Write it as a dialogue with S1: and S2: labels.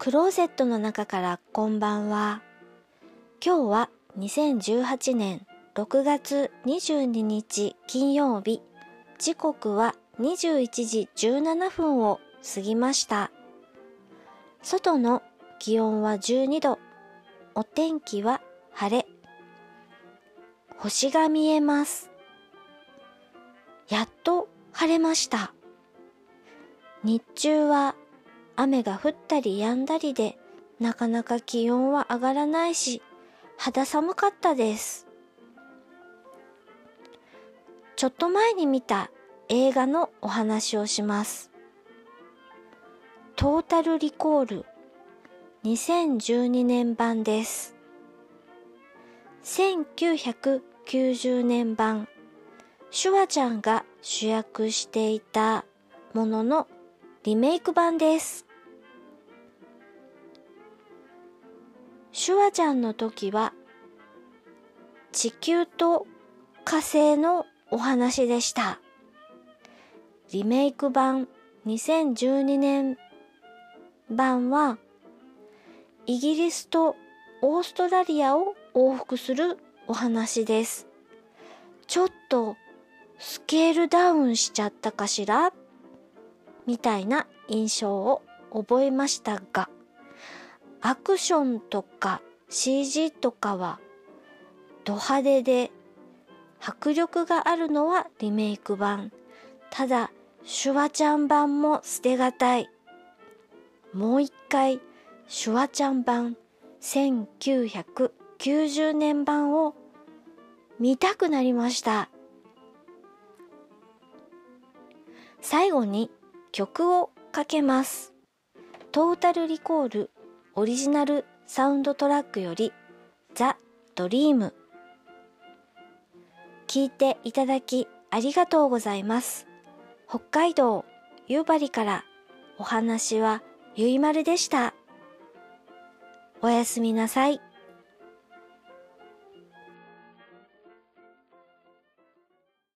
S1: クローゼットの中からこんばんは。今日は2018年6月22日金曜日。時刻は21時17分を過ぎました。外の気温は12度。お天気は晴れ。星が見えます。やっと晴れました。日中は雨が降ったり止んだりで、なかなか気温は上がらないし、肌寒かったです。ちょっと前に見た映画のお話をします。トータルリコール2012年版です。1990年版、シュワちゃんが主役していたもののリメイク版です。シュワちゃんの時は地球と火星のお話でした。リメイク版2012年版はイギリスとオーストラリアを往復するお話です。ちょっとスケールダウンしちゃったかしら？みたいな印象を覚えましたが、アクションとか CG とかはド派手で迫力があるのはリメイク版。ただ、シュワちゃん版も捨てがたい。もう一回、シュワちゃん版1990年版を見たくなりました。最後に曲をかけます。トータルリコールオリジナルサウンドトラックよりザ・ドリーム聞いていただきありがとうございます。北海道夕張からお話はゆいまるでした。おやすみなさい。